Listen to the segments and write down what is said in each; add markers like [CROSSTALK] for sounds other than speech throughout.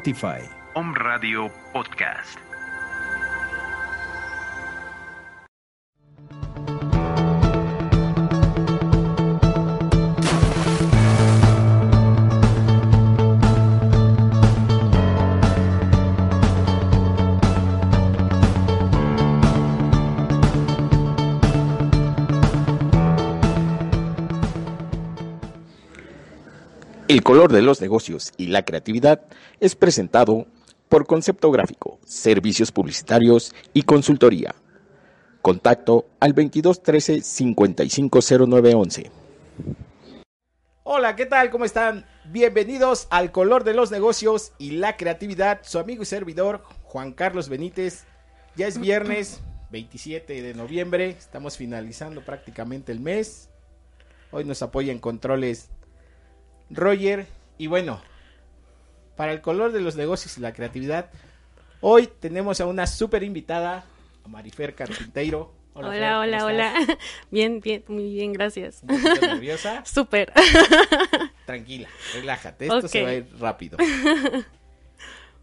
Spotify. El color de los negocios y la creatividad es presentado por Concepto Gráfico, Servicios Publicitarios y Consultoría. Contacto al 2213 550911. Hola, ¿qué tal? ¿Cómo están? Bienvenidos al color de los negocios y la creatividad. Su amigo y servidor, Juan Carlos Benítez. Ya es viernes 27 de noviembre. Estamos finalizando prácticamente el mes. Hoy nos apoya en controles Roger. Y bueno, para el color de los negocios y la creatividad, hoy tenemos a una súper invitada, a Marifer Carpinteiro. [LAUGHS] Hola, hola, ¿cómo hola. estás? [LAUGHS] Bien, bien, muy bien, gracias. ¿Un poquito nerviosa? [LAUGHS] Súper. Tranquila, relájate, esto se va a ir rápido.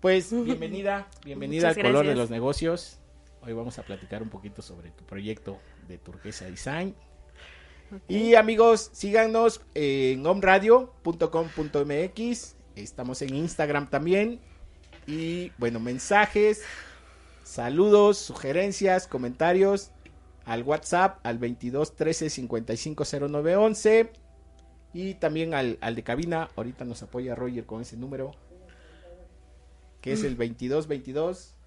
Pues bienvenida, bienvenida Muchas al color de los negocios. Hoy vamos a platicar un poquito sobre tu proyecto de Turquesa Design. Y amigos, síganos en omradio.com.mx. Estamos en Instagram también. Y bueno, mensajes, saludos, sugerencias, comentarios al WhatsApp al 22 13 55 09 11 y también al, al de cabina. Ahorita nos apoya Roger con ese número que es el 22 22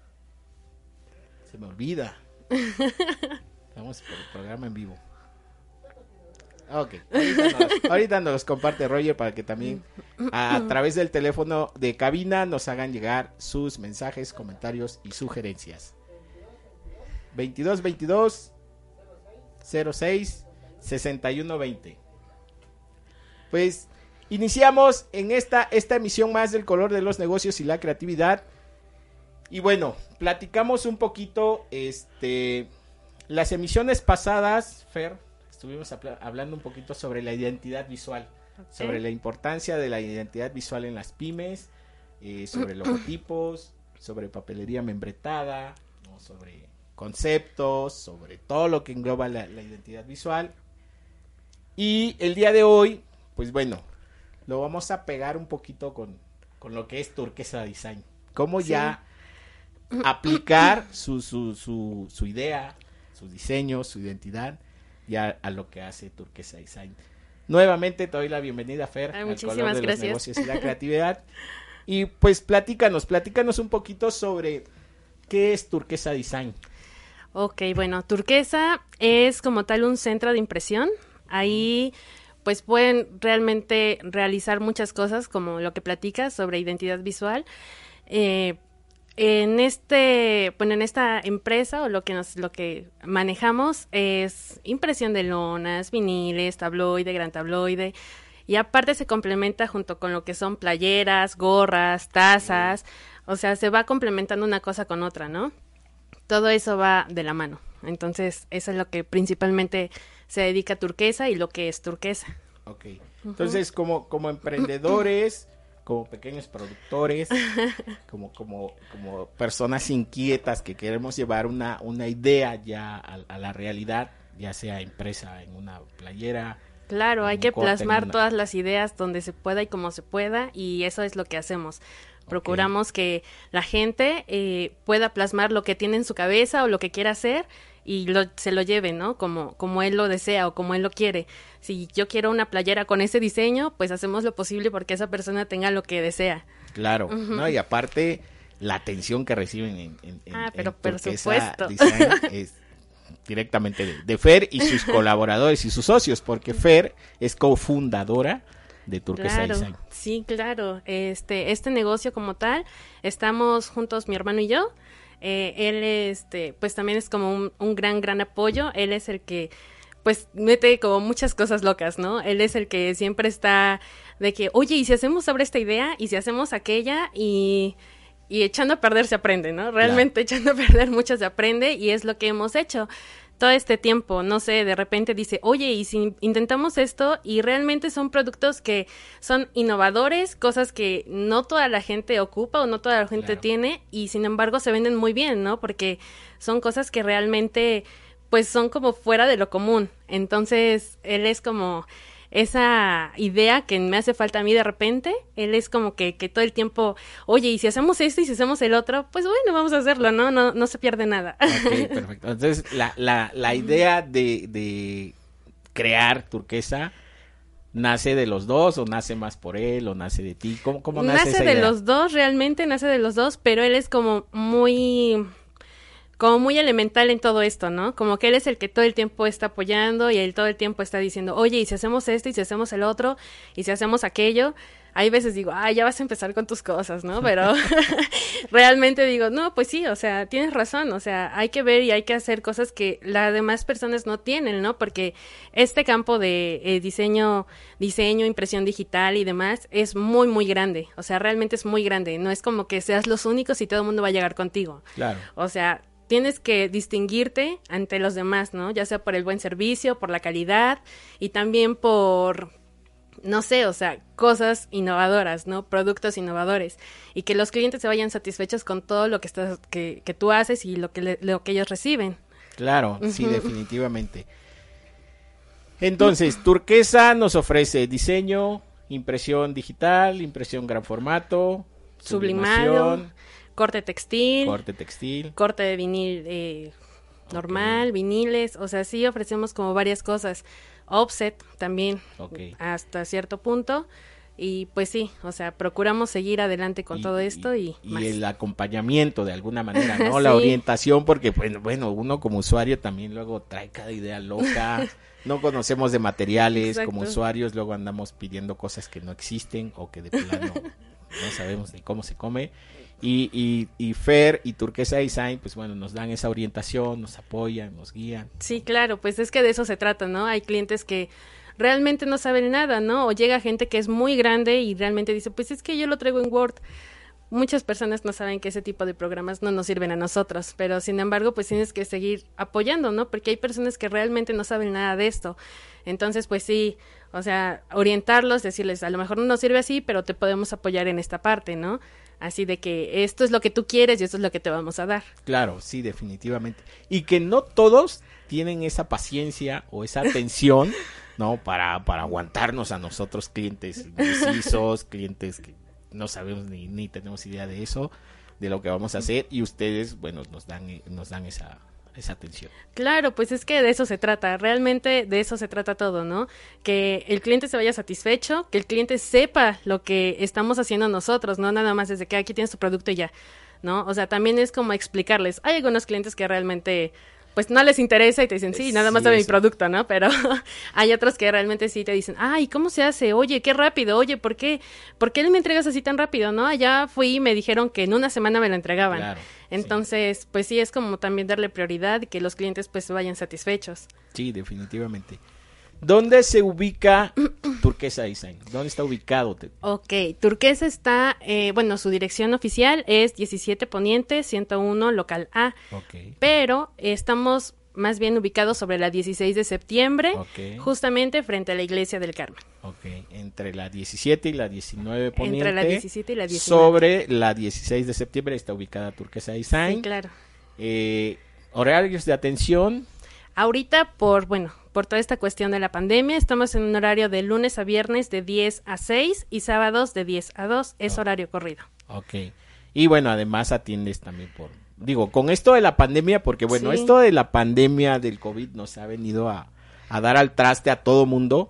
se me olvida. [LAUGHS] Vamos por el programa en vivo. Ok, ahorita nos, ahorita nos comparte Roger para que también a, a [LAUGHS] través del teléfono de cabina nos hagan llegar sus mensajes, comentarios y sugerencias. 22 22 06 61 20. Pues iniciamos en esta, esta emisión más del color de los negocios y la creatividad. Y bueno, platicamos un poquito, este, las emisiones pasadas, Fer, estuvimos habla- hablando un poquito sobre la identidad visual, sobre la importancia de la identidad visual en las pymes, eh, sobre [COUGHS] logotipos, sobre papelería membretada, ¿no? sobre conceptos, sobre todo lo que engloba la, la identidad visual. Y el día de hoy, pues bueno, lo vamos a pegar un poquito con, con lo que es Turquesa Design. Cómo ya [COUGHS] aplicar su, su, su, su idea, su diseño, su identidad, ya a lo que hace Turquesa Design. Nuevamente te doy la bienvenida, Fer, Ay, al color de gracias. los negocios y la [LAUGHS] creatividad. Y pues platícanos, platícanos un poquito sobre qué es Turquesa Design. Ok, bueno, Turquesa es como tal un centro de impresión. Ahí pues pueden realmente realizar muchas cosas como lo que platicas sobre identidad visual. Eh, en este, bueno, en esta empresa o lo que nos, lo que manejamos es impresión de lonas, viniles, tabloide, gran tabloide. Y aparte se complementa junto con lo que son playeras, gorras, tazas. O sea, se va complementando una cosa con otra, ¿no? Todo eso va de la mano. Entonces, eso es lo que principalmente se dedica a turquesa y lo que es turquesa. Ok. Entonces, como, como emprendedores, como pequeños productores, [LAUGHS] como, como, como personas inquietas que queremos llevar una, una idea ya a, a la realidad, ya sea impresa en una playera. Claro, hay que plasmar una- todas las ideas donde se pueda y como se pueda y eso es lo que hacemos. Procuramos que la gente eh, pueda plasmar lo que tiene en su cabeza o lo que quiera hacer y lo, se lo lleve, ¿no? Como, como él lo desea o como él lo quiere. Si yo quiero una playera con ese diseño, pues hacemos lo posible porque esa persona tenga lo que desea. Claro, ¿no? Y aparte, la atención que reciben en, en, en- Ah, en pero por supuesto. [LAUGHS] Es directamente de, de Fer y sus colaboradores y sus socios, porque Fer es cofundadora de Turquesa Claro, Design. sí, claro. Este, este negocio como tal, estamos juntos mi hermano y yo. Eh, él, este, pues también es como un, un gran, gran apoyo. Él es el que, pues, mete como muchas cosas locas, ¿no? Él es el que siempre está de que, oye, ¿y si hacemos sobre esta idea? ¿Y si hacemos aquella? Y, y echando a perder se aprende, ¿no? Realmente echando a perder mucho se aprende y es lo que hemos hecho todo este tiempo, no sé, de repente dice, oye, y si intentamos esto y realmente son productos que son innovadores, cosas que no toda la gente ocupa o no toda la gente Claro. tiene y sin embargo se venden muy bien, ¿no? Porque son cosas que realmente pues son como fuera de lo común. Entonces, él es como esa idea que me hace falta a mí de repente, él es como que, que todo el tiempo, oye, y si hacemos esto y si hacemos el otro, pues bueno, vamos a hacerlo, ¿no? No, no se pierde nada. Ok, perfecto. Entonces, la, la, la idea de, de crear Turquesa nace de los dos o nace más por él o nace de ti. ¿Cómo, cómo nace, nace esa de idea? los dos, realmente nace de los dos, pero él es como muy como muy elemental en todo esto, ¿no? Como que él es el que todo el tiempo está apoyando y él todo el tiempo está diciendo, oye, y si hacemos esto, y si hacemos el otro, y si hacemos aquello, hay veces digo, ay, ya vas a empezar con tus cosas, ¿no? Pero [LAUGHS] realmente digo, no, pues sí, o sea, tienes razón, o sea, hay que ver y hay que hacer cosas que las demás personas no tienen, ¿no? Porque este campo de eh, diseño, diseño, impresión digital y demás es muy, muy grande, o sea, realmente es muy grande, no es como que seas los únicos y todo el mundo va a llegar contigo. Claro. O sea, tienes que distinguirte ante los demás, ¿no? Ya sea por el buen servicio, por la calidad y también por, no sé, o sea, cosas innovadoras, ¿no? Productos innovadores y que los clientes se vayan satisfechos con todo lo que estás, que, que tú haces y lo que, le- lo que ellos reciben. Claro, sí, definitivamente. Entonces, Turquesa nos ofrece diseño, impresión digital, impresión gran formato, sublimación, corte textil, corte textil. corte de vinil eh, normal, viniles, o sea, sí ofrecemos como varias cosas. Offset también, hasta cierto punto. Y pues sí, o sea, procuramos seguir adelante con y- todo esto y, y más. el acompañamiento de alguna manera, [LAUGHS] ¿no? La orientación, porque bueno, bueno, uno como usuario también luego trae cada idea loca. [LAUGHS] No conocemos de materiales como usuarios, luego andamos pidiendo cosas que no existen o que de plano [LAUGHS] no sabemos ni cómo se come. Y, y, y Fer y Turquesa Design, pues bueno, nos dan esa orientación, nos apoyan, nos guían. Sí, claro, pues es que de eso se trata, ¿no? Hay clientes que realmente no saben nada, ¿no? O llega gente que es muy grande y realmente dice, pues es que yo lo traigo en Word. Muchas personas no saben que ese tipo de programas no nos sirven a nosotros, pero sin embargo, pues tienes que seguir apoyando, ¿no? Porque hay personas que realmente no saben nada de esto. Entonces, pues sí, o sea, orientarlos, decirles, a lo mejor no nos sirve así, pero te podemos apoyar en esta parte, ¿no? Así de que esto es lo que tú quieres y esto es lo que te vamos a dar. Claro, sí, definitivamente. Y que no todos tienen esa paciencia o esa [LAUGHS] atención, ¿no? Para, para aguantarnos a nosotros, clientes indecisos, [LAUGHS] clientes que no sabemos ni, ni tenemos idea de eso, de lo que vamos a hacer, y ustedes, bueno, nos dan, eh, nos dan esa, esa atención. Claro, pues es que de eso se trata, realmente de eso se trata todo, ¿no? Que el cliente se vaya satisfecho, que el cliente sepa lo que estamos haciendo nosotros, no nada más desde que aquí tienes tu producto y ya, ¿no? O sea, también es como explicarles, hay algunos clientes que realmente pues no les interesa y te dicen, sí, nada más Sí, dame mi producto, ¿no? Pero [LAUGHS] hay otros que realmente sí te dicen, ay, ¿cómo se hace? Oye, qué rápido, oye, ¿por qué? ¿Por qué me entregas así tan rápido, no? Allá fui y me dijeron que en una semana me lo entregaban. Claro, sí. Entonces, pues sí, es como también darle prioridad y que los clientes pues vayan satisfechos. Sí, definitivamente. ¿Dónde se ubica Turquesa Design? ¿Dónde está ubicado? Ok, Turquesa está, eh, bueno, su dirección oficial es 17 Poniente 101 Local A, Ok. pero estamos más bien ubicados sobre la 16 de septiembre, justamente frente a la iglesia del Carmen. Ok, entre la 17 y la 19 poniente. Entre la 17 y la 19. Sobre la 16 de septiembre está ubicada Turquesa Design. Sí, claro. Eh, horarios de atención. Ahorita, por, bueno, por toda esta cuestión de la pandemia, estamos en un horario de lunes a viernes de 10 a 6 y sábados de 10 a 2. Es Oh. horario corrido. Ok. Y bueno, además atiendes también por... Digo, con esto de la pandemia, porque bueno, Sí. esto de la pandemia del COVID nos ha venido a, a dar al traste a todo mundo.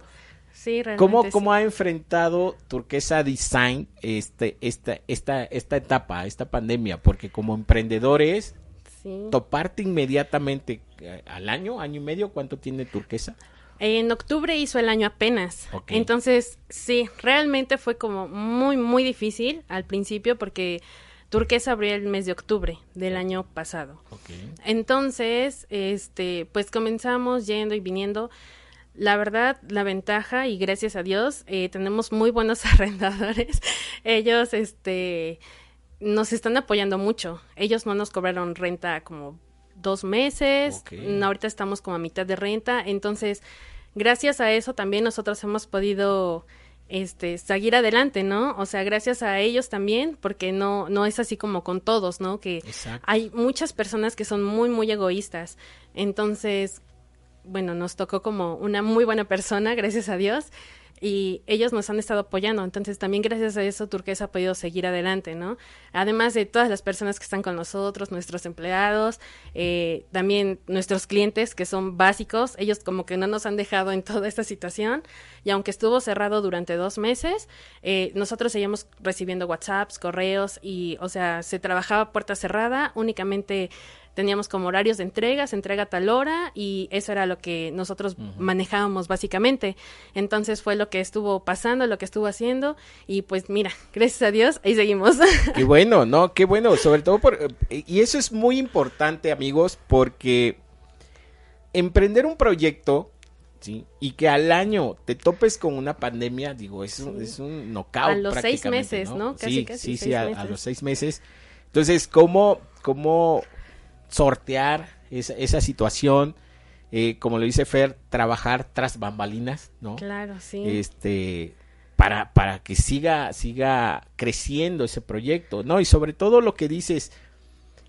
Sí, realmente. ¿Cómo, sí. cómo ha enfrentado Turquesa Design este, esta, esta, esta etapa, esta pandemia? Porque como emprendedores, Sí. toparte inmediatamente eh, al año, año y medio, ¿cuánto tiene Turquesa? En octubre hizo el año apenas. Entonces, sí, realmente fue como muy, muy difícil al principio porque Turquesa abrió el mes de octubre del año pasado. Entonces, este, pues comenzamos yendo y viniendo. La verdad, la ventaja, y gracias a Dios, eh, tenemos muy buenos [LAUGHS] arrendadores. Ellos, este, nos están apoyando mucho. Ellos no nos cobraron renta como dos meses. Ahorita estamos como a mitad de renta. Entonces, gracias a eso también nosotros hemos podido este seguir adelante, ¿no? O sea, gracias a ellos también, porque no no es así como con todos, ¿no? Que Exacto. hay muchas personas que son muy muy egoístas. Entonces, bueno, nos tocó como una muy buena persona, [LAUGHS] gracias a Dios, y ellos nos han estado apoyando. Entonces, también gracias a eso, Turquesa ha podido seguir adelante, ¿no? Además de todas las personas que están con nosotros, nuestros empleados, eh, también nuestros clientes que son básicos, ellos como que no nos han dejado en toda esta situación. Y aunque estuvo cerrado durante dos meses, eh, nosotros seguíamos recibiendo WhatsApps, correos y, o sea, se trabajaba puerta cerrada, únicamente teníamos como horarios de entrega, se entrega a tal hora y eso era lo que nosotros manejábamos básicamente. Entonces fue lo que estuvo pasando, lo que estuvo haciendo y pues mira, gracias a Dios, ahí seguimos. [LAUGHS] Qué bueno, ¿no? Qué bueno, sobre todo por... Y eso es muy importante, amigos, porque emprender un proyecto, ¿sí? Y que al año te topes con una pandemia, digo, es un, es un knockout A los seis meses, ¿no? Casi, sí, casi sí, sí, seis a, a meses. los seis meses. Entonces, ¿cómo, cómo sortear esa, esa situación? Eh, como lo dice Fer, trabajar tras bambalinas, ¿no? claro, sí. este para, para que siga, siga creciendo ese proyecto, ¿no? Y sobre todo lo que dices,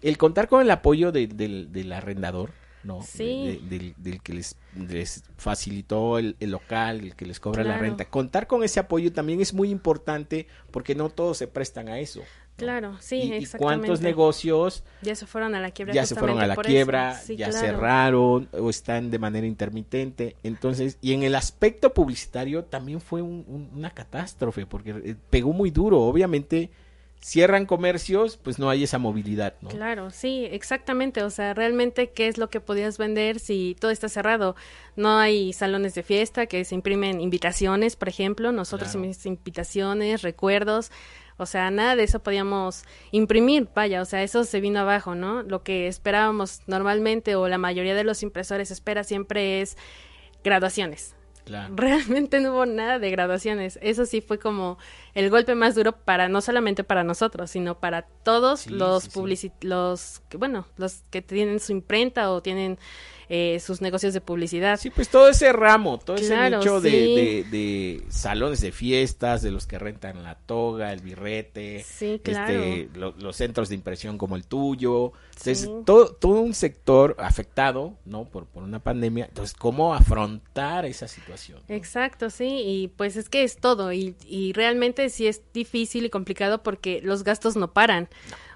el contar con el apoyo de- del, del arrendador, ¿no? Sí. De- de- del, del que les, les facilitó el, el local, el que les cobra la renta. Contar con ese apoyo también es muy importante porque no todos se prestan a eso. Claro, sí, y, y exactamente. cuántos negocios Ya se fueron a la quiebra. ya se fueron a la quiebra, Sí, ya claro. cerraron o están de manera intermitente. Entonces, y en el aspecto publicitario también fue un- un- una catástrofe porque eh, pegó muy duro. Obviamente, cierran comercios, pues no hay esa movilidad, ¿no? Claro, sí, exactamente. O sea, realmente, ¿qué es lo que podías vender si todo está cerrado? No hay salones de fiesta que se imprimen invitaciones, por ejemplo. Nosotros Claro. invitaciones, recuerdos. O sea, nada de eso podíamos imprimir, vaya, o sea, eso se vino abajo, ¿no? Lo que esperábamos normalmente o la mayoría de los impresores espera siempre es graduaciones. Claro. [LAUGHS] Realmente no hubo nada de graduaciones. Eso sí fue como el golpe más duro para no solamente para nosotros, sino para todos Sí, los sí, publici- los que bueno, los que tienen su imprenta o tienen eh, sus negocios de publicidad. Sí, pues todo ese ramo, todo Claro, ese nicho de, de- de salones de fiestas, de los que rentan la toga, el birrete, claro. este, lo- los centros de impresión como el tuyo. Entonces, todo, todo un sector afectado, ¿no? Por, por una pandemia. Entonces, ¿cómo afrontar esa situación? no? Exacto, sí, y pues es que es todo, y, y realmente sí es difícil y complicado porque los gastos no paran.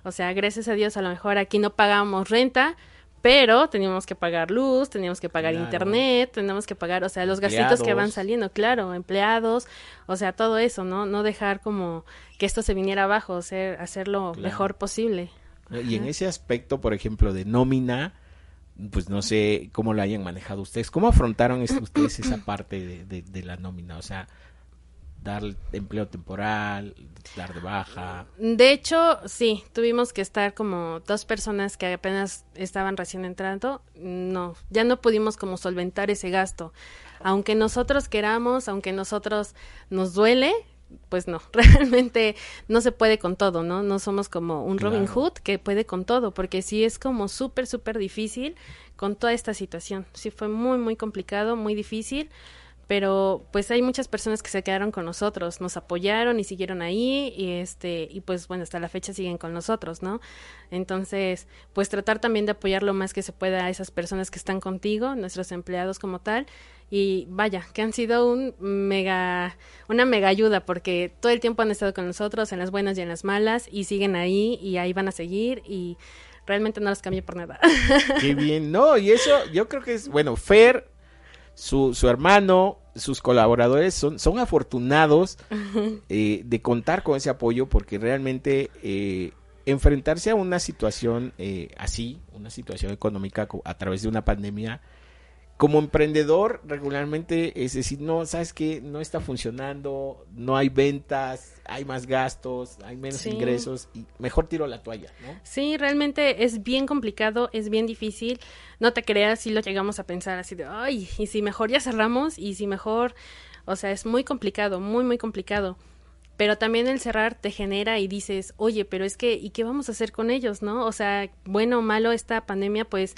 O sea, gracias a Dios a lo mejor aquí no pagamos renta, pero teníamos que pagar luz, teníamos que pagar Claro. internet, teníamos que pagar, o sea, los gastitos que van Empleados. saliendo, claro, empleados, o sea, todo eso, ¿no? No dejar como que esto se viniera abajo, o sea, hacerlo Claro. mejor posible. Y en ese aspecto, por ejemplo, de nómina, pues no sé cómo lo hayan manejado ustedes. ¿Cómo afrontaron es- ustedes esa parte de, de- de la nómina? O sea, dar empleo temporal, dar de baja. De hecho, sí, tuvimos que estar como dos personas que apenas estaban recién entrando. No, ya no pudimos como solventar ese gasto. Aunque nosotros queramos, aunque nosotros nos duele, pues no, [LAUGHS] realmente no se puede con todo, ¿no? No somos como un Robin. Hood que puede con todo, porque sí es como súper, súper difícil con toda esta situación. Sí fue muy, muy complicado, muy difícil pero pues hay muchas personas que se quedaron con nosotros, nos apoyaron y siguieron ahí y este y pues bueno, hasta la fecha siguen con nosotros, ¿no? Entonces, pues tratar también de apoyar lo más que se pueda a esas personas que están contigo, nuestros empleados como tal y vaya, que han sido un mega una mega ayuda porque todo el tiempo han estado con nosotros en las buenas y en las malas y siguen ahí y ahí van a seguir y realmente no los cambio por nada. Qué bien. No, y eso yo creo que es, bueno, Fer, su, su hermano, sus colaboradores son, son afortunados [LAUGHS] eh, de contar con ese apoyo porque realmente eh, enfrentarse a una situación eh, así, una situación económica co- a través de una pandemia, como emprendedor regularmente es decir, no, sabes que no está funcionando, no hay ventas, hay más gastos, hay menos Sí. ingresos y mejor tiro la toalla, ¿no? Sí, realmente es bien complicado, es bien difícil. No te creas si lo llegamos a pensar así de, ay, y si mejor ya cerramos, y si mejor, o sea, es muy complicado, muy, muy complicado. Pero también el cerrar te genera y dices, oye, pero es que, ¿y qué vamos a hacer con ellos, no? O sea, bueno o malo esta pandemia, pues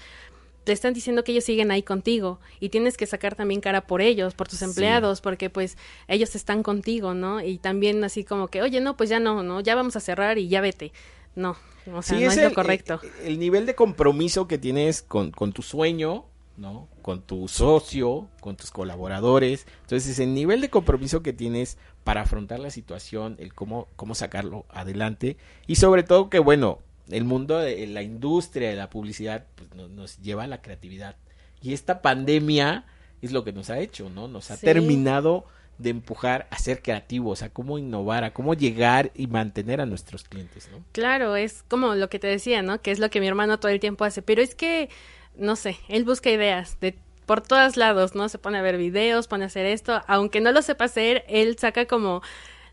te están diciendo que ellos siguen ahí contigo y tienes que sacar también cara por ellos, por tus Sí. empleados, porque pues ellos están contigo, ¿no? Y también así como que, oye, no, pues ya no, no, ya vamos a cerrar y ya vete. No, o sea, Sí, no es, el, lo correcto. El, el nivel de compromiso que tienes con, con tu sueño, ¿no? Con tu socio, con tus colaboradores. Entonces, el nivel de compromiso que tienes para afrontar la situación, el cómo, cómo sacarlo adelante. Y sobre todo que, bueno, el mundo de la industria de la publicidad pues, no- nos lleva a la creatividad. Y esta pandemia es lo que nos ha hecho, ¿no? Nos ha Sí. terminado de empujar a ser creativos, a cómo innovar, a cómo llegar y mantener a nuestros clientes, ¿no? Claro, es como lo que te decía, ¿no? Que es lo que mi hermano todo el tiempo hace, pero es que, no sé, él busca ideas de por todos lados, ¿no? Se pone a ver videos, pone a hacer esto, aunque no lo sepa hacer, él saca como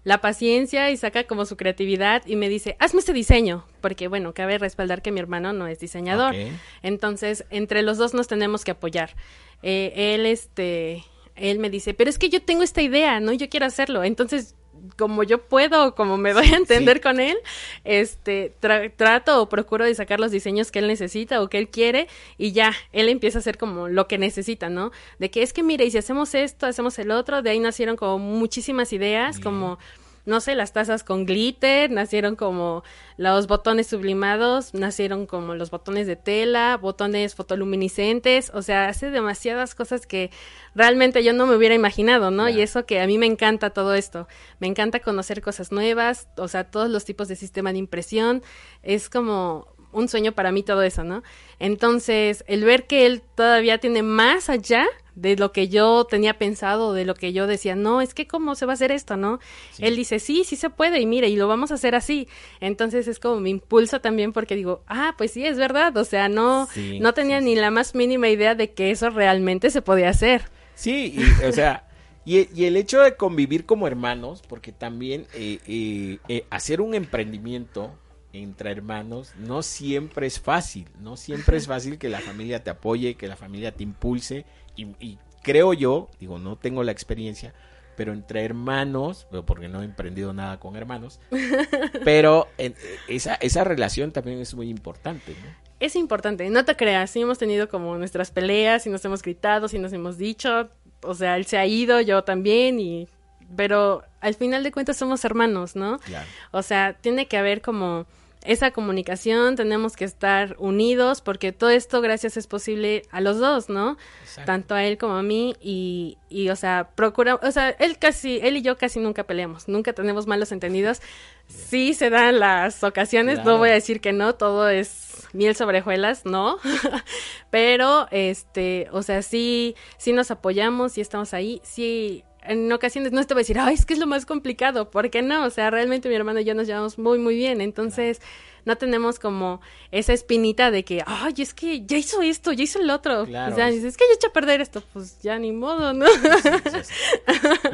la paciencia y saca como su creatividad y me dice, hazme este diseño, porque bueno, cabe respaldar que mi hermano no es diseñador. Entonces, entre los dos nos tenemos que apoyar. Eh, él, este, él me dice, pero es que yo tengo esta idea, ¿no? Yo quiero hacerlo. Entonces, como yo puedo, como me doy a entender Sí. con él, este, tra- trato o procuro de sacar los diseños que él necesita o que él quiere y ya, él empieza a hacer como lo que necesita, ¿no? De que es que, mire, y si hacemos esto, hacemos el otro, de ahí nacieron como muchísimas ideas, Bien. como no sé, las tazas con glitter, nacieron como los botones sublimados, nacieron como los botones de tela, botones fotoluminiscentes, o sea, hace demasiadas cosas que realmente yo no me hubiera imaginado, ¿no? Y eso que a mí me encanta todo esto, me encanta conocer cosas nuevas, o sea, todos los tipos de sistema de impresión, es como un sueño para mí todo eso, ¿no? Entonces, el ver que él todavía tiene más allá de lo que yo tenía pensado, de lo que yo decía, no, es que cómo se va a hacer esto, ¿no? Sí. Él dice, sí, sí se puede, y mire, y lo vamos a hacer así. Entonces es como mi impulso también porque digo, ah, pues sí, es verdad, o sea, no, Sí, no tenía sí, ni la más mínima idea de que eso realmente se podía hacer. Sí, y, o sea, y, y el hecho de convivir como hermanos, porque también eh, eh, eh, hacer un emprendimiento entre hermanos no siempre es fácil, no siempre es fácil que la familia te apoye, que la familia te impulse, y, y creo yo, digo, no tengo la experiencia, pero entre hermanos, porque no he emprendido nada con hermanos, [LAUGHS] pero en- esa, esa relación también es muy importante, ¿no? Es importante, no te creas, sí hemos tenido como nuestras peleas y nos hemos gritado, y nos hemos dicho, o sea, él se ha ido, yo también, y pero al final de cuentas somos hermanos, ¿no? Claro. O sea, tiene que haber como esa comunicación, tenemos que estar unidos porque todo esto gracias es posible a los dos, ¿no? Exacto. Tanto a él como a mí y, y o sea, procura, o sea, él casi, él y yo casi nunca peleamos, nunca tenemos malos entendidos. Sí se dan las ocasiones, Claro. no voy a decir que no, todo es miel sobre hojuelas, no, [LAUGHS] pero este, o sea, sí, sí nos apoyamos, sí estamos ahí, sí en ocasiones no te voy a decir, ay, es que es lo más complicado, ¿por qué no? O sea, realmente mi hermano y yo nos llevamos muy, muy bien, entonces no tenemos como esa espinita de que, ay, es que ya hizo esto, ya hizo el otro. Claro. O sea, es que ya eché a perder esto, pues ya ni modo, ¿no?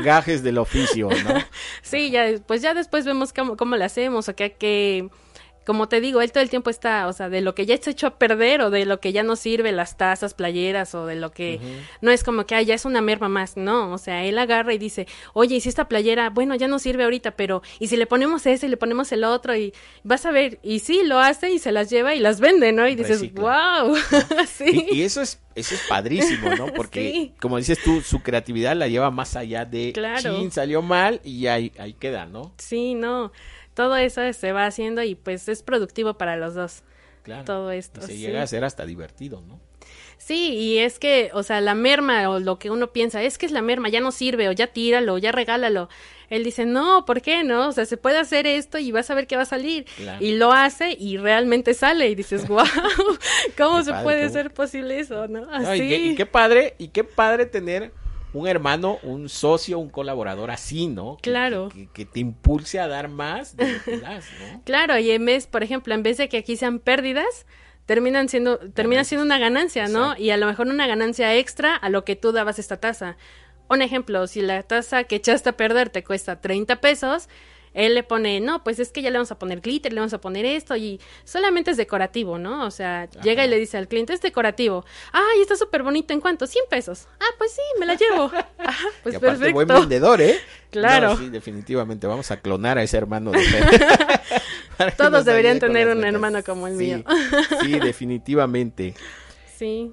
Gajes del oficio, ¿no? [LAUGHS] Sí, ya, pues ya después vemos cómo, cómo le hacemos, o que, que, como te digo, él todo el tiempo está, o sea, de lo que ya está hecho a perder o de lo que ya no sirve, las tazas, playeras o de lo que no es como que, ah, ya es una merma más, no, o sea, él agarra y dice, oye, y si esta playera, bueno, ya no sirve ahorita, pero, y si le ponemos ese y le ponemos el otro y vas a ver, y sí, lo hace y se las lleva y las vende, ¿no? Y dices, Recicla. wow, [LAUGHS] sí. Y, y eso es eso es padrísimo, ¿no? [LAUGHS] Porque, Sí. como dices tú, su creatividad la lleva más allá de, Claro. chin, salió mal y ahí, ahí queda, ¿no? Sí, no, todo eso se va haciendo y pues es productivo para los dos. Claro. Todo esto, Y se sí. llega a ser hasta divertido, ¿no? Sí, y es que, o sea, la merma o lo que uno piensa, es que es la merma, ya no sirve, o ya tíralo, o ya regálalo. Él dice, no, ¿por qué no? O sea, se puede hacer esto y vas a ver qué va a salir. Claro. Y lo hace y realmente sale y dices, [LAUGHS] wow, ¿cómo Qué se padre, puede qué ser posible eso, no? No, Así. y, qué, y qué padre, y qué padre tener un hermano, un socio, un colaborador así, ¿no? Que- Claro. Que, te impulse a dar más de lo que das, ¿no? [LAUGHS] Claro, y en vez, por ejemplo, en vez de que aquí sean pérdidas, terminan siendo, termina siendo una ganancia, ¿no? Exacto. Y a lo mejor una ganancia extra a lo que tú dabas esta tasa. Un ejemplo, si la tasa que echaste a perder te cuesta 30 pesos, él le pone, no, pues es que ya le vamos a poner glitter, le vamos a poner esto y solamente es decorativo, ¿no? O sea, llega y le dice al cliente, es decorativo. Ay, está súper bonito, ¿en cuánto? 100 pesos. Ah, pues sí, me la llevo. [LAUGHS] Ajá, [LAUGHS] pues y aparte, perfecto. buen vendedor, ¿eh? [LAUGHS] Claro. No, sí, definitivamente. Vamos a clonar a ese hermano. De Todos deberían tener un hermano como el Sí, mío. Sí, definitivamente. Sí.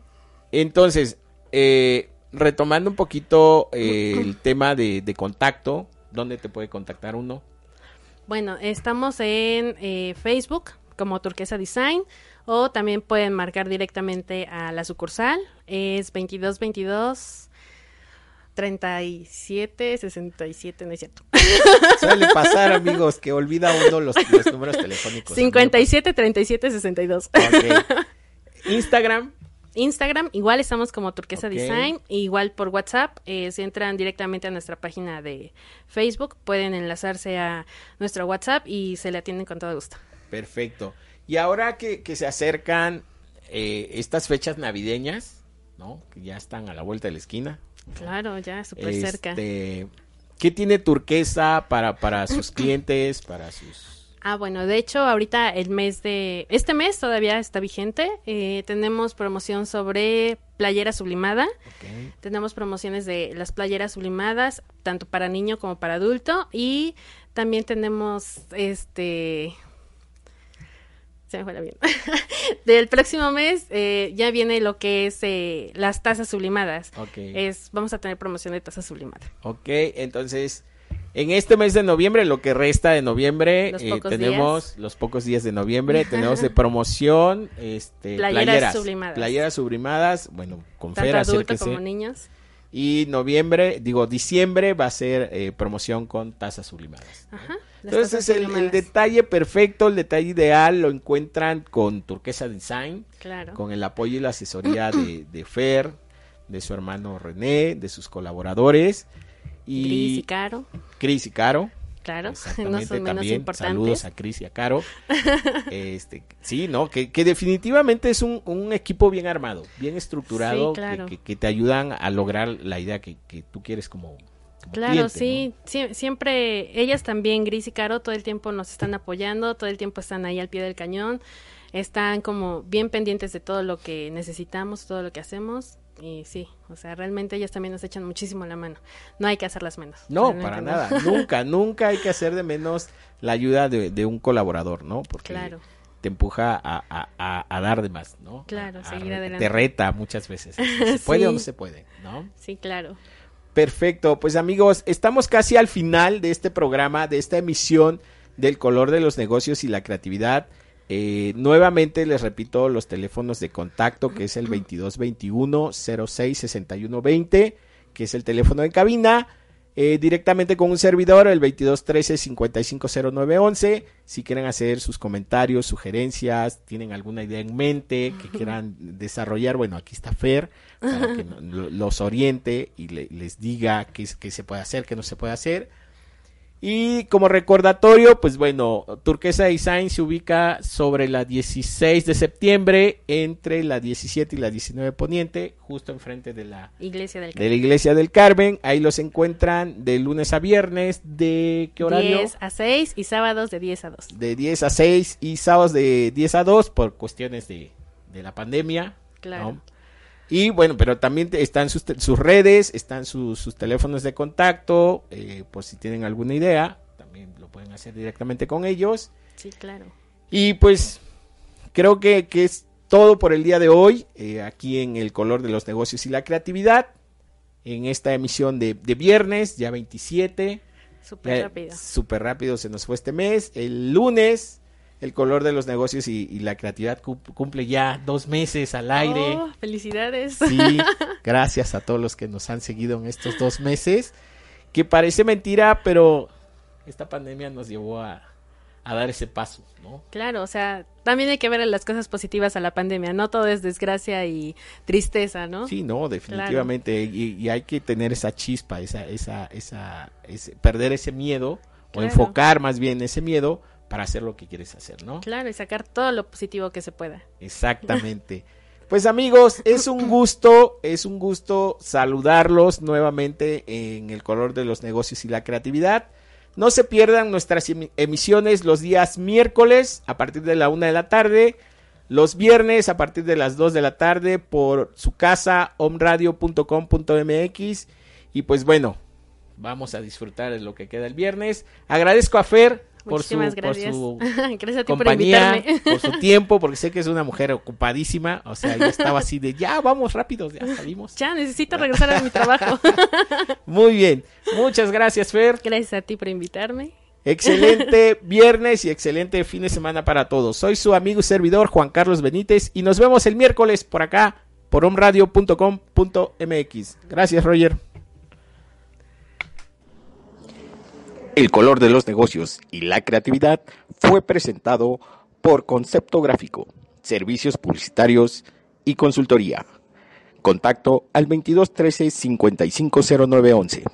Entonces, eh, retomando un poquito eh, el tema de, de contacto, ¿dónde te puede contactar uno? Bueno, estamos en eh, Facebook como Turquesa Design o también pueden marcar directamente a la sucursal. Es 2222 37 67, no es cierto. [LAUGHS] Suele pasar, amigos, que olvida uno los, los números telefónicos. 57 37 62. Ok. [LAUGHS] Instagram. Instagram, igual estamos como Turquesa. Design, igual por WhatsApp, eh, si entran directamente a nuestra página de Facebook, pueden enlazarse a nuestro WhatsApp y se le atienden con todo gusto. Perfecto. Y ahora que, que se acercan eh, estas fechas navideñas, ¿no? Que ya están a la vuelta de la esquina. Claro, ya súper cerca. Este, ¿Qué tiene Turquesa para, para sus [CLEARS THROAT] clientes, para sus... Ah, bueno, de hecho, ahorita el mes de... Este mes todavía está vigente. eh, tenemos promoción sobre playera sublimada. Tenemos promociones de las playeras sublimadas, tanto para niño como para adulto. Y también tenemos, este... Se me fue la [LAUGHS] bien. Del próximo mes eh, ya viene lo que es eh, las tazas sublimadas. Es, vamos a tener promoción de tazas sublimadas. Ok, entonces, en este mes de noviembre, lo que resta de noviembre, Los eh, tenemos los pocos días de noviembre, [LAUGHS] tenemos de promoción, este, Playeras playeras, sublimadas. playeras sublimadas, bueno, con Tanto Fer, adulto acérquese. como niños. Y noviembre, digo, diciembre va a ser eh, promoción con tazas sublimadas. Ajá. Entonces, tazas el, detalle perfecto, el detalle ideal lo encuentran con Turquesa Design, Claro. con el apoyo y la asesoría de, de Fer, de su hermano René, de sus colaboradores. Y Gris y Caro, Cris y Caro. claro, [LAUGHS] no son menos también. Saludos a Cris y a Caro. [LAUGHS] este, sí, ¿no? Que, que definitivamente es un, un equipo bien armado, bien estructurado, Sí, claro. que, que- que te ayudan a lograr la idea que, que tú quieres como, como Claro, cliente, sí, sie- siempre, ellas también, Gris y Caro, todo el tiempo nos están apoyando, todo el tiempo están ahí al pie del cañón, están como bien pendientes de todo lo que necesitamos, todo lo que hacemos, y sí, o sea, realmente ellas también nos echan muchísimo la mano, no hay que hacerlas menos. No, para no. nada. nunca, [LAUGHS] nunca hay que hacer de menos la ayuda de, de un colaborador, ¿no? Porque Claro. te empuja a, a- a- a dar de más, ¿no? Claro, seguir adelante. Te reta muchas veces. ¿Se [LAUGHS] puede o no se puede, no? Sí, claro. Perfecto, pues amigos, estamos casi al final de este programa, de esta emisión del color de los negocios y la creatividad. Eh, nuevamente les repito los teléfonos de contacto, que es el 2221 06 6120, que es el teléfono de cabina. eh, directamente con un servidor, el 2213 550911. Si quieren hacer sus comentarios, sugerencias, tienen alguna idea en mente que quieran desarrollar, bueno, aquí está Fer para que los oriente y le- les diga qué se puede hacer, qué no se puede hacer. Y como recordatorio, pues bueno, Turquesa Design se ubica sobre la 16 de septiembre, entre la 17 y la 19 poniente, justo enfrente de la Iglesia del de la iglesia del Carmen. Ahí los encuentran de lunes a viernes, ¿de qué horario? 10 a 6 y sábados de 10 a 2. De 10 a 6 y sábados de 10 a 2 por cuestiones de, de la pandemia. Claro. ¿no? Y bueno, pero también están sus, sus redes, están sus, sus teléfonos de contacto, eh, por si tienen alguna idea, también lo pueden hacer directamente con ellos. Sí, claro. Y pues creo que, que es todo por el día de hoy, eh, aquí en el color de los negocios y la creatividad, en esta emisión de, de viernes, ya 27. Súper rápido. Súper rápido se nos fue este mes. El lunes, el color de los negocios y, y la creatividad cum- cumple ya dos meses al aire. Oh, felicidades. Sí, [LAUGHS] gracias a todos los que nos han seguido en estos dos meses. Que parece mentira, pero esta pandemia nos llevó a, a dar ese paso, ¿no? Claro, o sea, también hay que ver las cosas positivas a la pandemia. No todo es desgracia y tristeza, ¿no? Sí, no, definitivamente. Y, y hay que tener esa chispa, esa, esa, esa, ese- perder ese miedo o enfocar más bien ese miedo para hacer lo que quieres hacer, ¿no? Claro, y sacar todo lo positivo que se pueda. Exactamente. [LAUGHS] Pues amigos, es un gusto, es un gusto saludarlos nuevamente en el color de los negocios y la creatividad. No se pierdan nuestras emi- emisiones los días miércoles a partir de la una de la tarde, los viernes a partir de las 2 de la tarde por su casa omradio.com.mx y pues bueno, vamos a disfrutar de lo que queda el viernes. Agradezco a Fer por su, Muchísimas por gracias. su [LAUGHS] gracias a ti por compañía, invitarme. por su tiempo, porque sé que es una mujer ocupadísima. O sea, yo estaba así de ya, vamos rápido, ya salimos. Ya, necesito regresar a mi trabajo. [LAUGHS] Muy bien, muchas gracias, Fer. gracias a ti por invitarme. Excelente [LAUGHS] viernes y excelente fin de semana para todos. Soy su amigo y servidor Juan Carlos Benítez y nos vemos el miércoles por acá, por omradio.com.mx. Gracias, Roger. El color de los negocios y la creatividad fue presentado por Concepto Gráfico, Servicios Publicitarios y Consultoría. Contacto al 2213 550911.